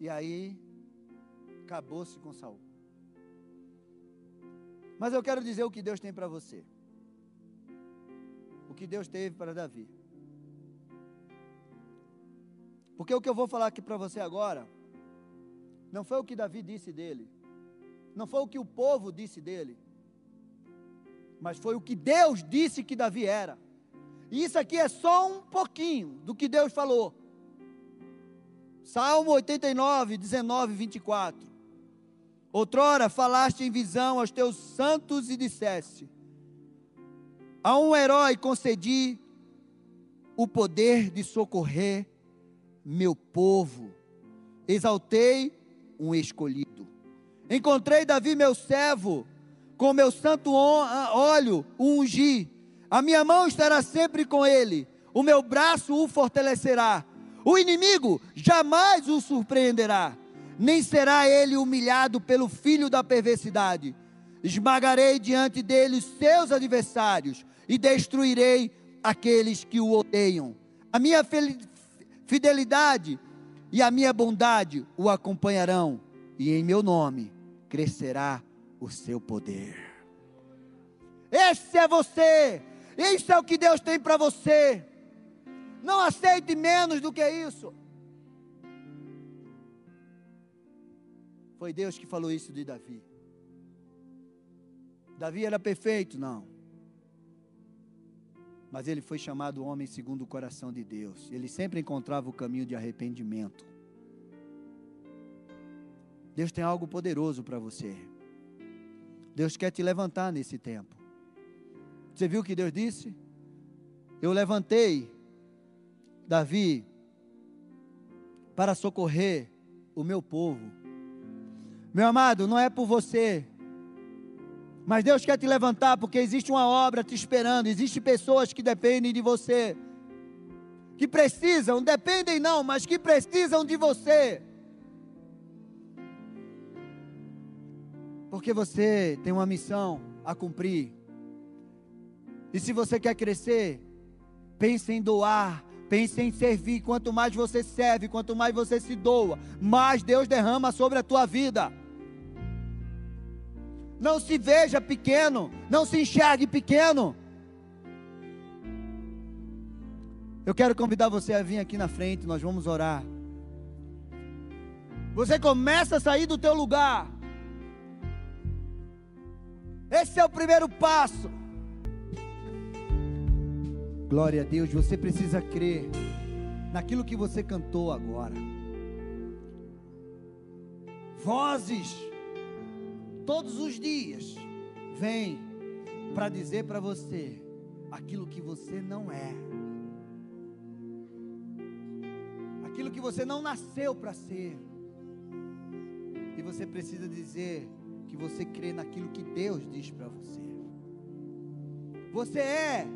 E aí acabou-se com Saul. Mas eu quero dizer o que Deus tem para você. O que Deus teve para Davi. Porque o que eu vou falar aqui para você agora, não foi o que Davi disse dele, não foi o que o povo disse dele, mas foi o que Deus disse que Davi era. E isso aqui é só um pouquinho do que Deus falou. Salmo 89, 19, 24. Outrora falaste em visão aos teus santos e disseste: A um herói concedi o poder de socorrer meu povo. Exaltei um escolhido. Encontrei Davi, meu servo, com meu santo óleo o ungi. A minha mão estará sempre com ele, o meu braço o fortalecerá. O inimigo jamais o surpreenderá nem será ele humilhado pelo filho da perversidade. Esmagarei diante dele seus adversários e destruirei aqueles que o odeiam. A minha fidelidade e a minha bondade o acompanharão, e em meu nome crescerá o seu poder. Esse é você, isso é o que Deus tem para você. Não aceite menos do que isso. Foi Deus que falou isso de Davi. Davi era perfeito? Não. Mas ele foi chamado homem segundo o coração de Deus. Ele sempre encontrava o caminho de arrependimento. Deus tem algo poderoso para você. Deus quer te levantar nesse tempo. Você viu o que Deus disse? Eu levantei Davi para socorrer o meu povo meu amado, não é por você. Mas Deus quer te levantar porque existe uma obra te esperando, existem pessoas que dependem de você. Que precisam, dependem não, mas que precisam de você. Porque você tem uma missão a cumprir. E se você quer crescer, pense em doar, pense em servir. Quanto mais você serve, quanto mais você se doa, mais Deus derrama sobre a tua vida. Não se veja pequeno, não se enxergue pequeno. Eu quero convidar você a vir aqui na frente, nós vamos orar. Você começa a sair do teu lugar. Esse é o primeiro passo. Glória a Deus, você precisa crer naquilo que você cantou agora. Vozes todos os dias vem para dizer para você aquilo que você não é. Aquilo que você não nasceu para ser. E você precisa dizer que você crê naquilo que Deus diz para você. Você é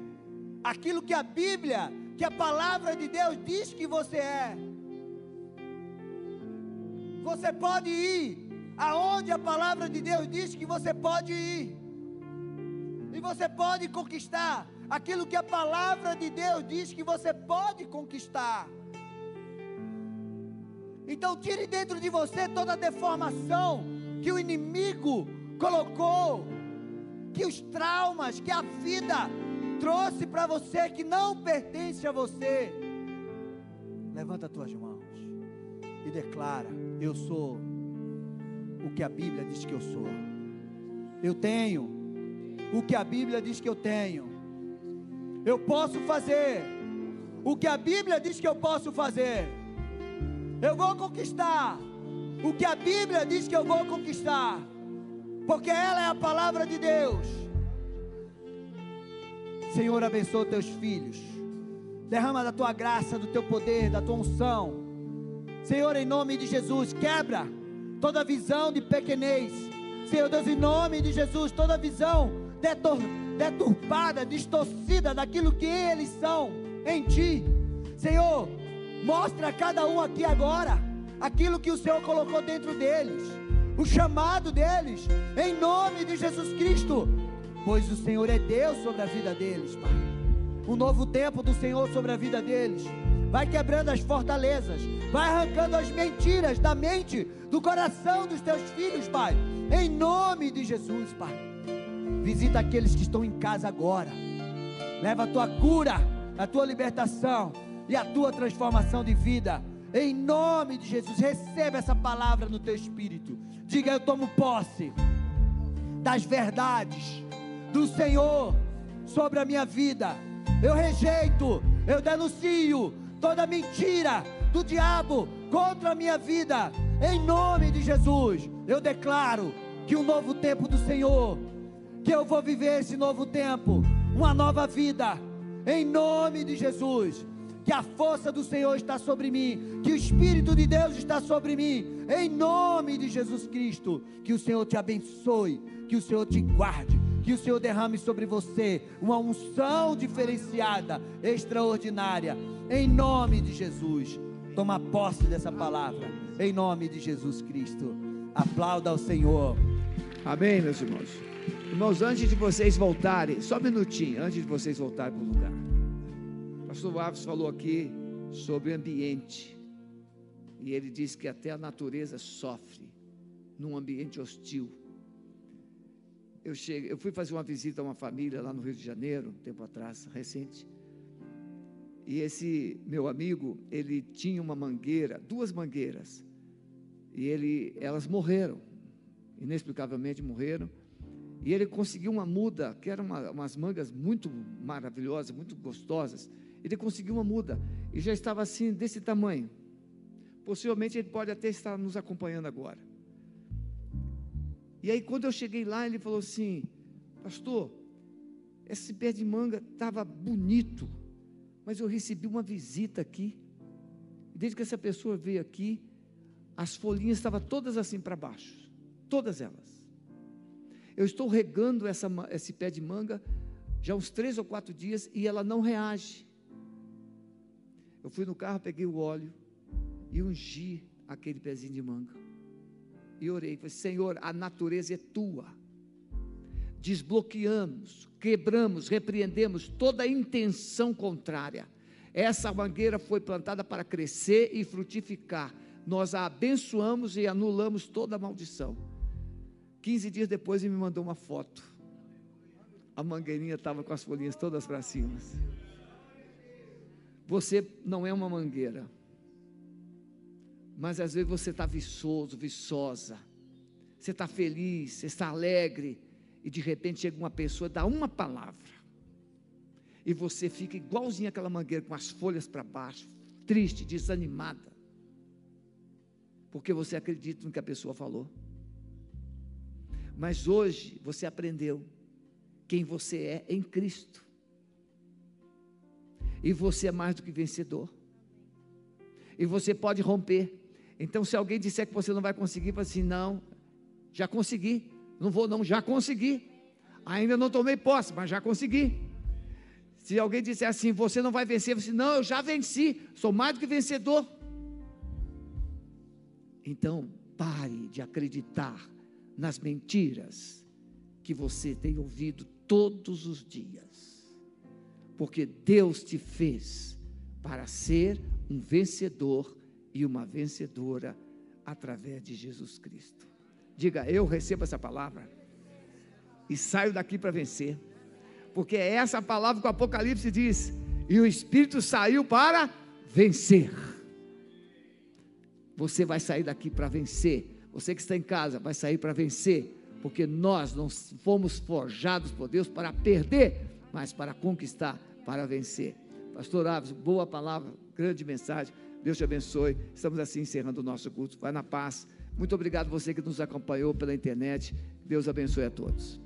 aquilo que a Bíblia, que a palavra de Deus diz que você é. Você pode ir aonde a palavra de Deus diz que você pode ir. E você pode conquistar aquilo que a palavra de Deus diz que você pode conquistar. Então tire dentro de você toda a deformação que o inimigo colocou, que os traumas, que a vida trouxe para você que não pertence a você. Levanta as tuas mãos e declara: Eu sou o que a Bíblia diz que eu sou. Eu tenho o que a Bíblia diz que eu tenho. Eu posso fazer o que a Bíblia diz que eu posso fazer. Eu vou conquistar o que a Bíblia diz que eu vou conquistar, porque ela é a palavra de Deus. Senhor, abençoa teus filhos. Derrama da tua graça, do teu poder, da tua unção. Senhor, em nome de Jesus, quebra toda visão de pequenez. Senhor Deus, em nome de Jesus, toda visão deturpada, distorcida daquilo que eles são em ti. Senhor, mostra a cada um aqui agora aquilo que o Senhor colocou dentro deles, o chamado deles, em nome de Jesus Cristo pois o Senhor é Deus sobre a vida deles, Pai. Um novo tempo do Senhor sobre a vida deles. Vai quebrando as fortalezas, vai arrancando as mentiras da mente, do coração dos teus filhos, Pai. Em nome de Jesus, Pai. Visita aqueles que estão em casa agora. Leva a tua cura, a tua libertação e a tua transformação de vida. Em nome de Jesus, receba essa palavra no teu espírito. Diga: Eu tomo posse das verdades do Senhor sobre a minha vida. Eu rejeito, eu denuncio toda mentira do diabo contra a minha vida. Em nome de Jesus, eu declaro que um novo tempo do Senhor, que eu vou viver esse novo tempo, uma nova vida. Em nome de Jesus, que a força do Senhor está sobre mim, que o Espírito de Deus está sobre mim, em nome de Jesus Cristo, que o Senhor te abençoe, que o Senhor te guarde, que o Senhor derrame sobre você uma unção diferenciada, extraordinária, em nome de Jesus. Toma posse dessa palavra, em nome de Jesus Cristo. Aplauda ao Senhor. Amém, meus irmãos. Irmãos, antes de vocês voltarem, só um minutinho, antes de vocês voltarem para o lugar. O pastor Alves falou aqui sobre ambiente. E ele disse que até a natureza sofre num ambiente hostil eu, cheguei, eu fui fazer uma visita a uma família lá no Rio de Janeiro, um tempo atrás, recente. E esse meu amigo, ele tinha uma mangueira, duas mangueiras. E ele, elas morreram, inexplicavelmente morreram. E ele conseguiu uma muda, que eram uma, umas mangas muito maravilhosas, muito gostosas. Ele conseguiu uma muda e já estava assim, desse tamanho. Possivelmente ele pode até estar nos acompanhando agora. E aí, quando eu cheguei lá, ele falou assim: Pastor, esse pé de manga estava bonito, mas eu recebi uma visita aqui. Desde que essa pessoa veio aqui, as folhinhas estavam todas assim para baixo, todas elas. Eu estou regando essa, esse pé de manga já uns três ou quatro dias e ela não reage. Eu fui no carro, peguei o óleo e ungi aquele pezinho de manga e orei. Falei, Senhor, a natureza é tua. Desbloqueamos, quebramos, repreendemos toda intenção contrária. Essa mangueira foi plantada para crescer e frutificar. Nós a abençoamos e anulamos toda maldição. 15 dias depois ele me mandou uma foto. A mangueirinha estava com as folhinhas todas para cima. Você não é uma mangueira. Mas às vezes você está viçoso, viçosa. Você está feliz, você está alegre. E de repente chega uma pessoa, dá uma palavra. E você fica igualzinho aquela mangueira, com as folhas para baixo, triste, desanimada. Porque você acredita no que a pessoa falou. Mas hoje você aprendeu quem você é em Cristo. E você é mais do que vencedor. E você pode romper. Então, se alguém disser que você não vai conseguir, fala assim: não, já consegui. Não vou, não, já consegui. Ainda não tomei posse, mas já consegui. Se alguém disser assim, você não vai vencer, você não, eu já venci, sou mais do que vencedor. Então, pare de acreditar nas mentiras que você tem ouvido todos os dias, porque Deus te fez para ser um vencedor e uma vencedora através de Jesus Cristo. Diga, eu recebo essa palavra e saio daqui para vencer, porque é essa palavra que o Apocalipse diz: e o Espírito saiu para vencer. Você vai sair daqui para vencer. Você que está em casa vai sair para vencer, porque nós não fomos forjados por Deus para perder, mas para conquistar, para vencer. Pastor Aves, boa palavra, grande mensagem. Deus te abençoe. Estamos assim encerrando o nosso culto. Vai na paz. Muito obrigado você que nos acompanhou pela internet. Deus abençoe a todos.